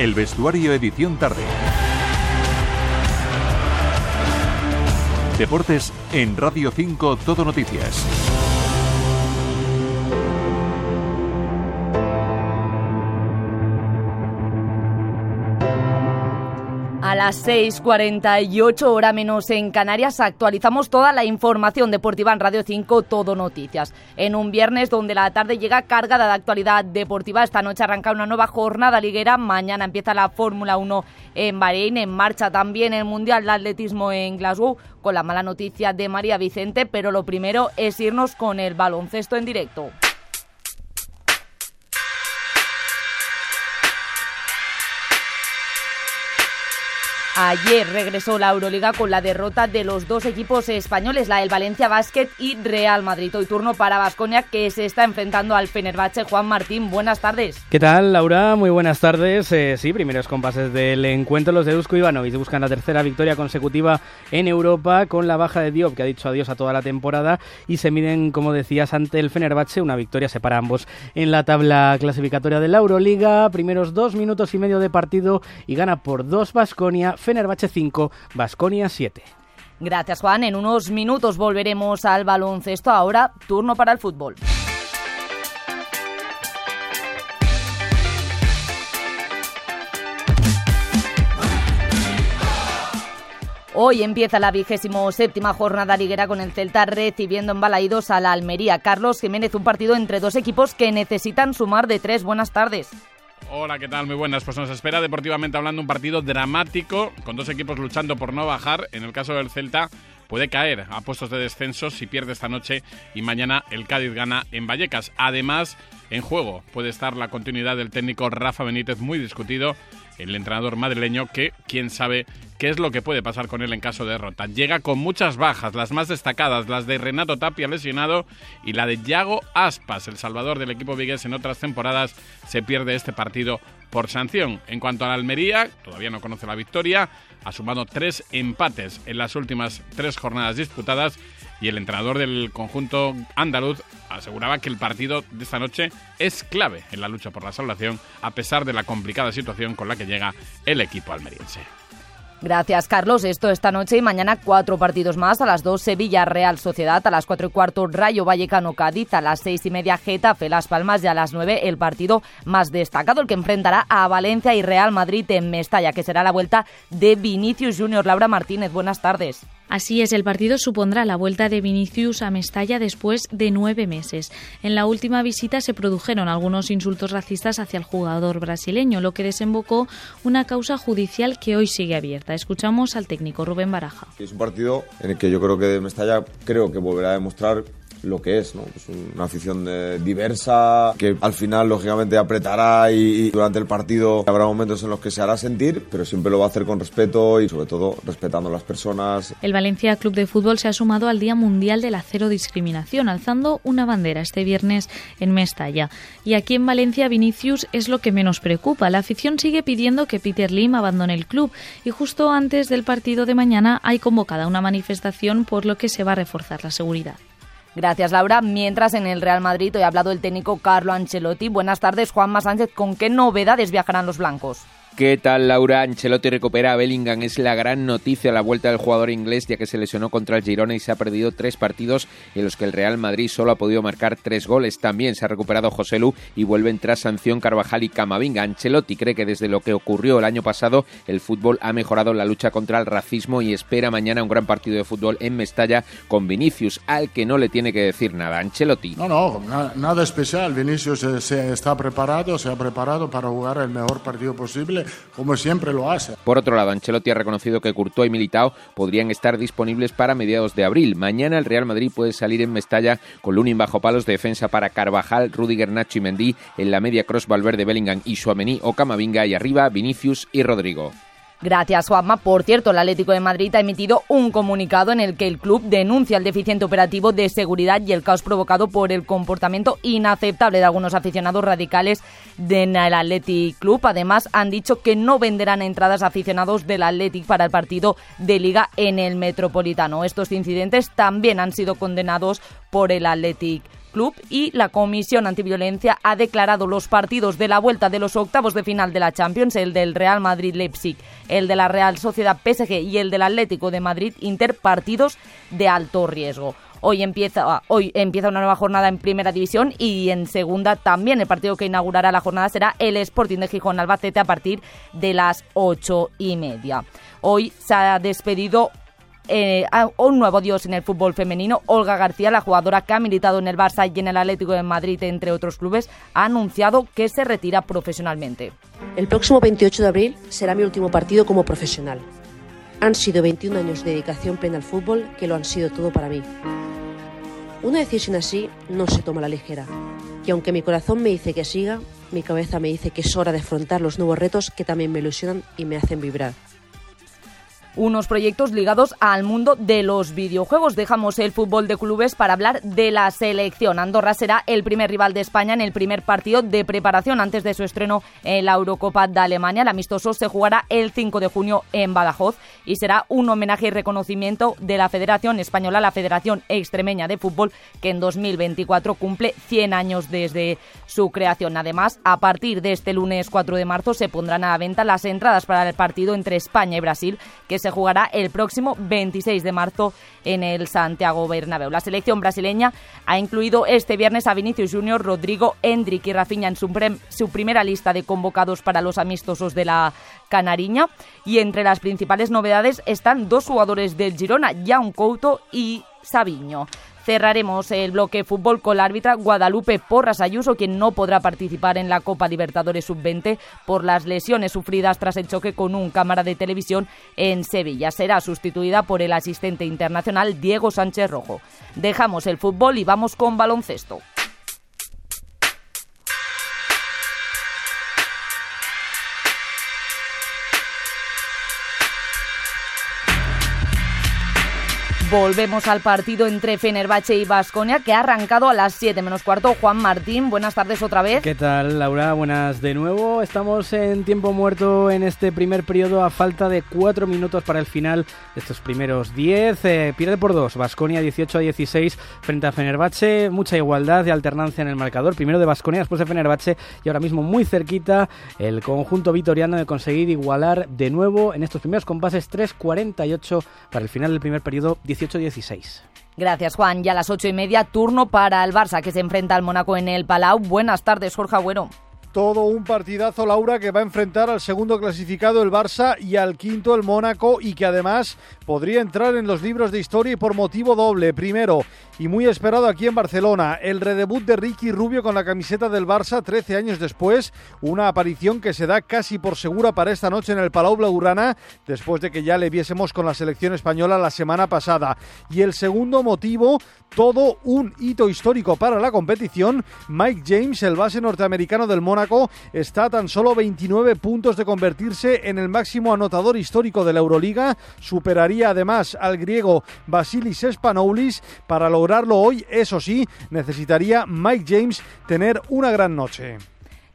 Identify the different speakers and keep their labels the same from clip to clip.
Speaker 1: El vestuario edición tarde. Deportes en Radio 5 Todo Noticias.
Speaker 2: Las 6.48 hora menos en Canarias actualizamos toda la información deportiva en Radio 5 Todo Noticias. En un viernes donde la tarde llega cargada de actualidad deportiva, esta noche arranca una nueva jornada liguera, mañana empieza la Fórmula 1 en Bahrein, en marcha también el Mundial de Atletismo en Glasgow con la mala noticia de María Vicente, pero lo primero es irnos con el baloncesto en directo. Ayer regresó la Euroliga con la derrota de los dos equipos españoles, la del Valencia Basket y Real Madrid. Hoy turno para Vasconia que se está enfrentando al Fenerbahce. Juan Martín, buenas tardes.
Speaker 3: ¿Qué tal, Laura? Muy buenas tardes. Eh, sí, primeros compases del encuentro. Los de Dusko Ivanovic buscan la tercera victoria consecutiva en Europa con la baja de Diop, que ha dicho adiós a toda la temporada, y se miden, como decías, ante el Fenerbahce. Una victoria separa ambos en la tabla clasificatoria de la Euroliga. Primeros dos minutos y medio de partido y gana por dos Vasconia. Fenerbahce 5, Basconia 7.
Speaker 2: Gracias Juan, en unos minutos volveremos al baloncesto, ahora turno para el fútbol. Hoy empieza la vigésimo séptima jornada liguera con el Celta recibiendo en Balaídos a la Almería. Carlos Jiménez, un partido entre dos equipos que necesitan sumar de tres. Buenas tardes.
Speaker 4: Hola, ¿qué tal? Muy buenas. Pues nos espera deportivamente hablando un partido dramático con dos equipos luchando por no bajar. En el caso del Celta puede caer a puestos de descenso si pierde esta noche y mañana el Cádiz gana en Vallecas. Además, en juego puede estar la continuidad del técnico Rafa Benítez muy discutido el entrenador madrileño que quién sabe qué es lo que puede pasar con él en caso de derrota. Llega con muchas bajas, las más destacadas, las de Renato Tapia lesionado y la de Yago Aspas, el salvador del equipo vigués en otras temporadas, se pierde este partido por sanción. En cuanto a la Almería, todavía no conoce la victoria, ha sumado tres empates en las últimas tres jornadas disputadas y el entrenador del conjunto andaluz aseguraba que el partido de esta noche es clave en la lucha por la salvación a pesar de la complicada situación con la que llega el equipo almeriense.
Speaker 2: Gracias, Carlos. Esto esta noche y mañana cuatro partidos más. A las dos, Sevilla Real Sociedad. A las cuatro y cuarto, Rayo Vallecano Cádiz. A las seis y media, Getafe Las Palmas. Y a las nueve, el partido más destacado, el que enfrentará a Valencia y Real Madrid en Mestalla, que será la vuelta de Vinicius Junior. Laura Martínez, buenas tardes.
Speaker 5: Así es, el partido supondrá la vuelta de Vinicius a Mestalla después de nueve meses. En la última visita se produjeron algunos insultos racistas hacia el jugador brasileño, lo que desembocó una causa judicial que hoy sigue abierta. Escuchamos al técnico Rubén Baraja.
Speaker 6: Es un partido en el que yo creo que Mestalla creo que volverá a demostrar lo que es, ¿no? Es una afición eh, diversa que al final lógicamente apretará y, durante el partido habrá momentos en los que se hará sentir, pero siempre lo va a hacer con respeto y sobre todo respetando a las personas.
Speaker 5: El Valencia Club de Fútbol se ha sumado al Día Mundial de la Cero Discriminación, alzando una bandera este viernes en Mestalla. Y aquí en Valencia Vinicius es lo que menos preocupa. La afición sigue pidiendo que Peter Lim abandone el club y justo antes del partido de mañana hay convocada una manifestación por lo que se va a reforzar la seguridad.
Speaker 2: Gracias, Laura. Mientras en el Real Madrid hoy ha hablado el técnico Carlo Ancelotti. Buenas tardes, Juanma Sánchez. ¿Con qué novedades viajarán los blancos?
Speaker 7: ¿Qué tal, Laura? Ancelotti recupera a Bellingham. Es la gran noticia la vuelta del jugador inglés, ya que se lesionó contra el Girona y se ha perdido tres partidos en los que el Real Madrid solo ha podido marcar tres goles. También se ha recuperado José Lu y vuelven tras sanción Carvajal y Camavinga. Ancelotti cree que desde lo que ocurrió el año pasado, el fútbol ha mejorado la lucha contra el racismo y espera mañana un gran partido de fútbol en Mestalla con Vinicius, al que no le tiene que decir nada. Ancelotti.
Speaker 8: No, no, nada especial. Vinicius se está preparado, se ha preparado para jugar el mejor partido posible como siempre lo hace.
Speaker 7: Por otro lado, Ancelotti ha reconocido que Courtois y Militao podrían estar disponibles para mediados de abril. Mañana el Real Madrid puede salir en Mestalla con Lunin bajo palos de defensa para Carvajal, Rudiger, Nacho y Mendy, en la media cross Valverde, Bellingham y Suamení o Camavinga y arriba Vinicius y Rodrigo.
Speaker 2: Gracias, Juanma. Por cierto, el Atlético de Madrid ha emitido un comunicado en el que el club denuncia el deficiente operativo de seguridad y el caos provocado por el comportamiento inaceptable de algunos aficionados radicales del Athletic Club. Además, han dicho que no venderán entradas a aficionados del Athletic para el partido de Liga en el Metropolitano. Estos incidentes también han sido condenados por el Athletic y la Comisión Antiviolencia ha declarado los partidos de la vuelta de los octavos de final de la Champions, el del Real Madrid-Leipzig, el de la Real Sociedad PSG y el del Atlético de Madrid Inter, partidos de alto riesgo. Hoy empieza, hoy empieza una nueva jornada en Primera División y en Segunda también. El partido que inaugurará la jornada será el Sporting de Gijón Albacete a partir de las ocho y media. Hoy se ha despedido eh, un nuevo dios en el fútbol femenino. Olga García, la jugadora que ha militado en el Barça y en el Atlético de Madrid, entre otros clubes, ha anunciado que se retira profesionalmente.
Speaker 9: El próximo 28 de abril será mi último partido como profesional. Han sido 21 años de dedicación plena al fútbol que lo han sido todo para mí. Una decisión así no se toma a la ligera. Y aunque mi corazón me dice que siga, mi cabeza me dice que es hora de afrontar los nuevos retos que también me ilusionan y me hacen vibrar
Speaker 2: unos proyectos ligados al mundo de los videojuegos. Dejamos el fútbol de clubes para hablar de la selección. Andorra será el primer rival de España en el primer partido de preparación antes de su estreno en la Eurocopa de Alemania. El amistoso se jugará el 5 de junio en Badajoz y será un homenaje y reconocimiento de la Federación Española, la Federación Extremeña de Fútbol, que en 2024 cumple 100 años desde su creación. Además, a partir de este lunes 4 de marzo se pondrán a la venta las entradas para el partido entre España y Brasil, que se jugará el próximo 26 de marzo en el Santiago Bernabéu. La selección brasileña ha incluido este viernes a Vinicius Junior, Rodrigo, Hendrik y Rafinha en su, primera lista de convocados para los amistosos de la Canariña y entre las principales novedades están dos jugadores del Girona, Jan Couto y Sabiño. Cerraremos el bloque fútbol con la árbitra Guadalupe Porras Ayuso, quien no podrá participar en la Copa Libertadores Sub-20 por las lesiones sufridas tras el choque con un cámara de televisión en Sevilla. Será sustituida por el asistente internacional Diego Sánchez Rojo. Dejamos el fútbol y vamos con baloncesto. Volvemos al partido entre Fenerbahce y Vasconia que ha arrancado a las 7 menos cuarto. Juan Martín, buenas tardes otra vez.
Speaker 3: ¿Qué tal, Laura? Buenas de nuevo. Estamos en tiempo muerto en este primer periodo a falta de 4 minutos para el final de estos primeros 10. Eh, pierde por 2. Vasconia 18 a 16 frente a Fenerbahce. Mucha igualdad de alternancia en el marcador. Primero de Vasconia, después de Fenerbahce y ahora mismo muy cerquita el conjunto vitoriano de conseguir igualar de nuevo en estos primeros compases 3-48 para el final del primer periodo 18-16.
Speaker 2: Gracias, Juan. Ya a las ocho y media, turno para el Barça, que se enfrenta al Mónaco en el Palau. Buenas tardes, Jorge Agüero.
Speaker 10: Todo un partidazo, Laura, que va a enfrentar al segundo clasificado el Barça y al quinto el Mónaco y que además podría entrar en los libros de historia por motivo doble. Primero, y muy esperado aquí en Barcelona, el redebut de Ricky Rubio con la camiseta del Barça 13 años después, una aparición que se da casi por segura para esta noche en el Palau Blaugrana, después de que ya le viésemos con la selección española la semana pasada. Y el segundo motivo, todo un hito histórico para la competición, Mike James, el base norteamericano del Mónaco, está tan solo 29 puntos de convertirse en el máximo anotador histórico de la Euroliga, superaría además al griego Basilis Spanoulis. Para lograrlo hoy, eso sí, necesitaría Mike James tener una gran noche.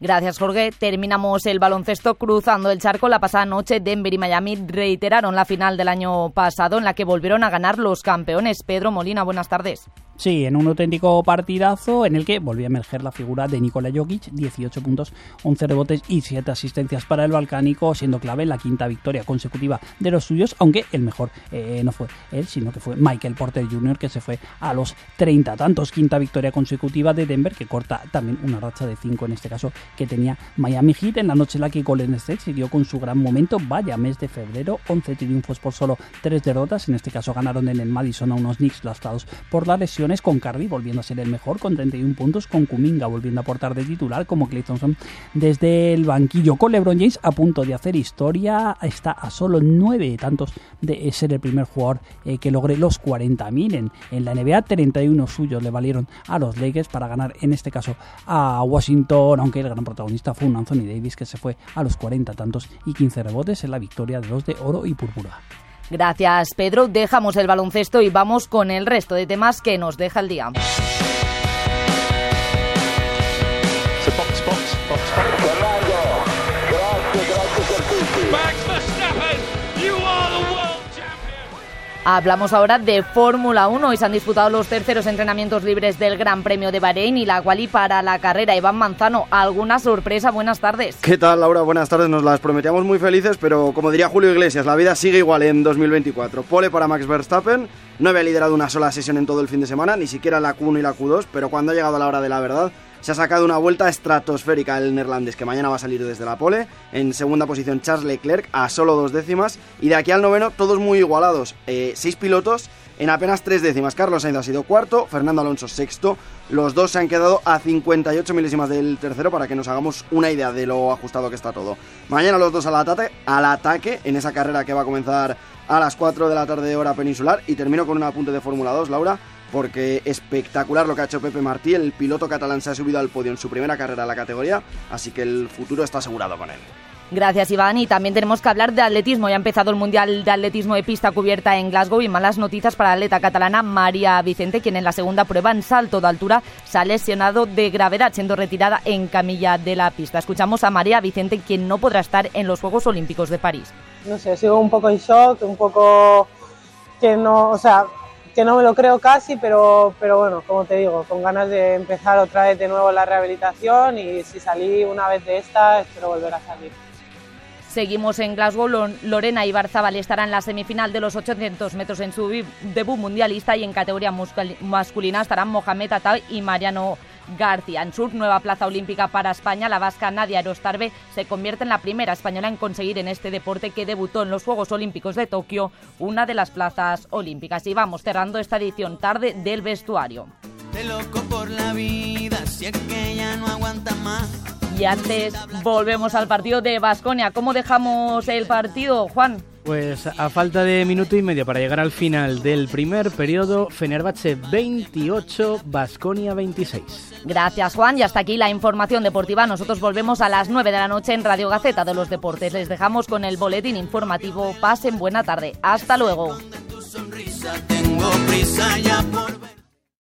Speaker 2: Gracias, Jorge. Terminamos el baloncesto cruzando el charco. La pasada noche, Denver y Miami reiteraron la final del año pasado en la que volvieron a ganar los campeones. Pedro Molina, buenas tardes.
Speaker 11: Sí, en un auténtico partidazo en el que volvió a emerger la figura de Nikola Jokic, 18 puntos, 11 rebotes y 7 asistencias para el balcánico, siendo clave la quinta victoria consecutiva de los suyos, aunque el mejor eh, no fue él, sino que fue Michael Porter Jr., que se fue a los 30 tantos, quinta victoria consecutiva de Denver, que corta también una racha de 5 en este caso que tenía Miami Heat en la noche en la que Golden State siguió con su gran momento, vaya mes de febrero, 11 triunfos por solo 3 derrotas, en este caso ganaron en el Madison a unos Knicks lastrados por la lesión con Cardi volviendo a ser el mejor con 31 puntos, con Kuminga volviendo a aportar de titular como Clay Thompson desde el banquillo, con LeBron James a punto de hacer historia, está a solo 9 tantos de ser el primer jugador eh, que logre los 40.000 en, en la NBA, 31 suyos le valieron a los Lakers para ganar en este caso a Washington, aunque el gran protagonista fue un Anthony Davis que se fue a los 40 tantos y 15 rebotes en la victoria de los de oro y púrpura.
Speaker 2: Gracias, Pedro. Dejamos el baloncesto y vamos con el resto de temas que nos deja el día. Hablamos ahora de Fórmula 1 y se han disputado los terceros entrenamientos libres del Gran Premio de Bahrein y la quali para la carrera. Iván Manzano, ¿alguna sorpresa? Buenas tardes.
Speaker 12: ¿Qué tal, Laura? Buenas tardes. Nos las prometíamos muy felices, pero como diría Julio Iglesias, la vida sigue igual en 2024. Pole para Max Verstappen. No había liderado una sola sesión en todo el fin de semana, ni siquiera la Q1 y la Q2, pero cuando ha llegado la hora de la verdad, se ha sacado una vuelta estratosférica el neerlandés, que mañana va a salir desde la pole. En segunda posición Charles Leclerc, a solo dos décimas. Y de aquí al noveno, todos muy igualados. Eh, seis pilotos en apenas tres décimas. Carlos Sainz ha sido cuarto, Fernando Alonso sexto. Los dos se han quedado a 58 milésimas del tercero para que nos hagamos una idea de lo ajustado que está todo. Mañana los dos al ataque, al ataque en esa carrera que va a comenzar a las 4 de la tarde hora peninsular. Y termino con un apunte de Fórmula 2, Laura porque espectacular lo que ha hecho Pepe Martí, el piloto catalán se ha subido al podio en su primera carrera en la categoría, así que el futuro está asegurado con él.
Speaker 2: Gracias, Iván. Y también tenemos que hablar de atletismo. Ya ha empezado el Mundial de Atletismo de Pista cubierta en Glasgow y malas noticias para la atleta catalana María Vicente, quien en la segunda prueba en salto de altura se ha lesionado de gravedad, siendo retirada en camilla de la pista. Escuchamos a María Vicente, quien no podrá estar en los Juegos Olímpicos de París.
Speaker 13: No sé, sigo un poco en shock, un poco que no, o sea, que no me lo creo casi, pero, pero bueno, como te digo, con ganas de empezar otra vez de nuevo la rehabilitación y si salí una vez de esta, espero volver a salir.
Speaker 2: Seguimos en Glasgow. Lorena Ibarzabal estará en la semifinal de los 800 metros en su debut mundialista y en categoría masculina estarán Mohamed Atal y Mariano Sur, nueva plaza olímpica para España. La vasca Nadia Arostarbe se convierte en la primera española en conseguir en este deporte que debutó en los Juegos Olímpicos de Tokio una de las plazas olímpicas. Y vamos cerrando esta edición tarde del vestuario. Y antes volvemos al partido de Basconia. ¿Cómo dejamos el partido, Juan?
Speaker 3: Pues a falta de minuto y medio para llegar al final del primer periodo, Fenerbahce 28, Basconia 26.
Speaker 2: Gracias Juan y hasta aquí la información deportiva. Nosotros volvemos a las 9 de la noche en Radio Gaceta de los Deportes. Les dejamos con el boletín informativo. Pasen buena tarde. Hasta luego.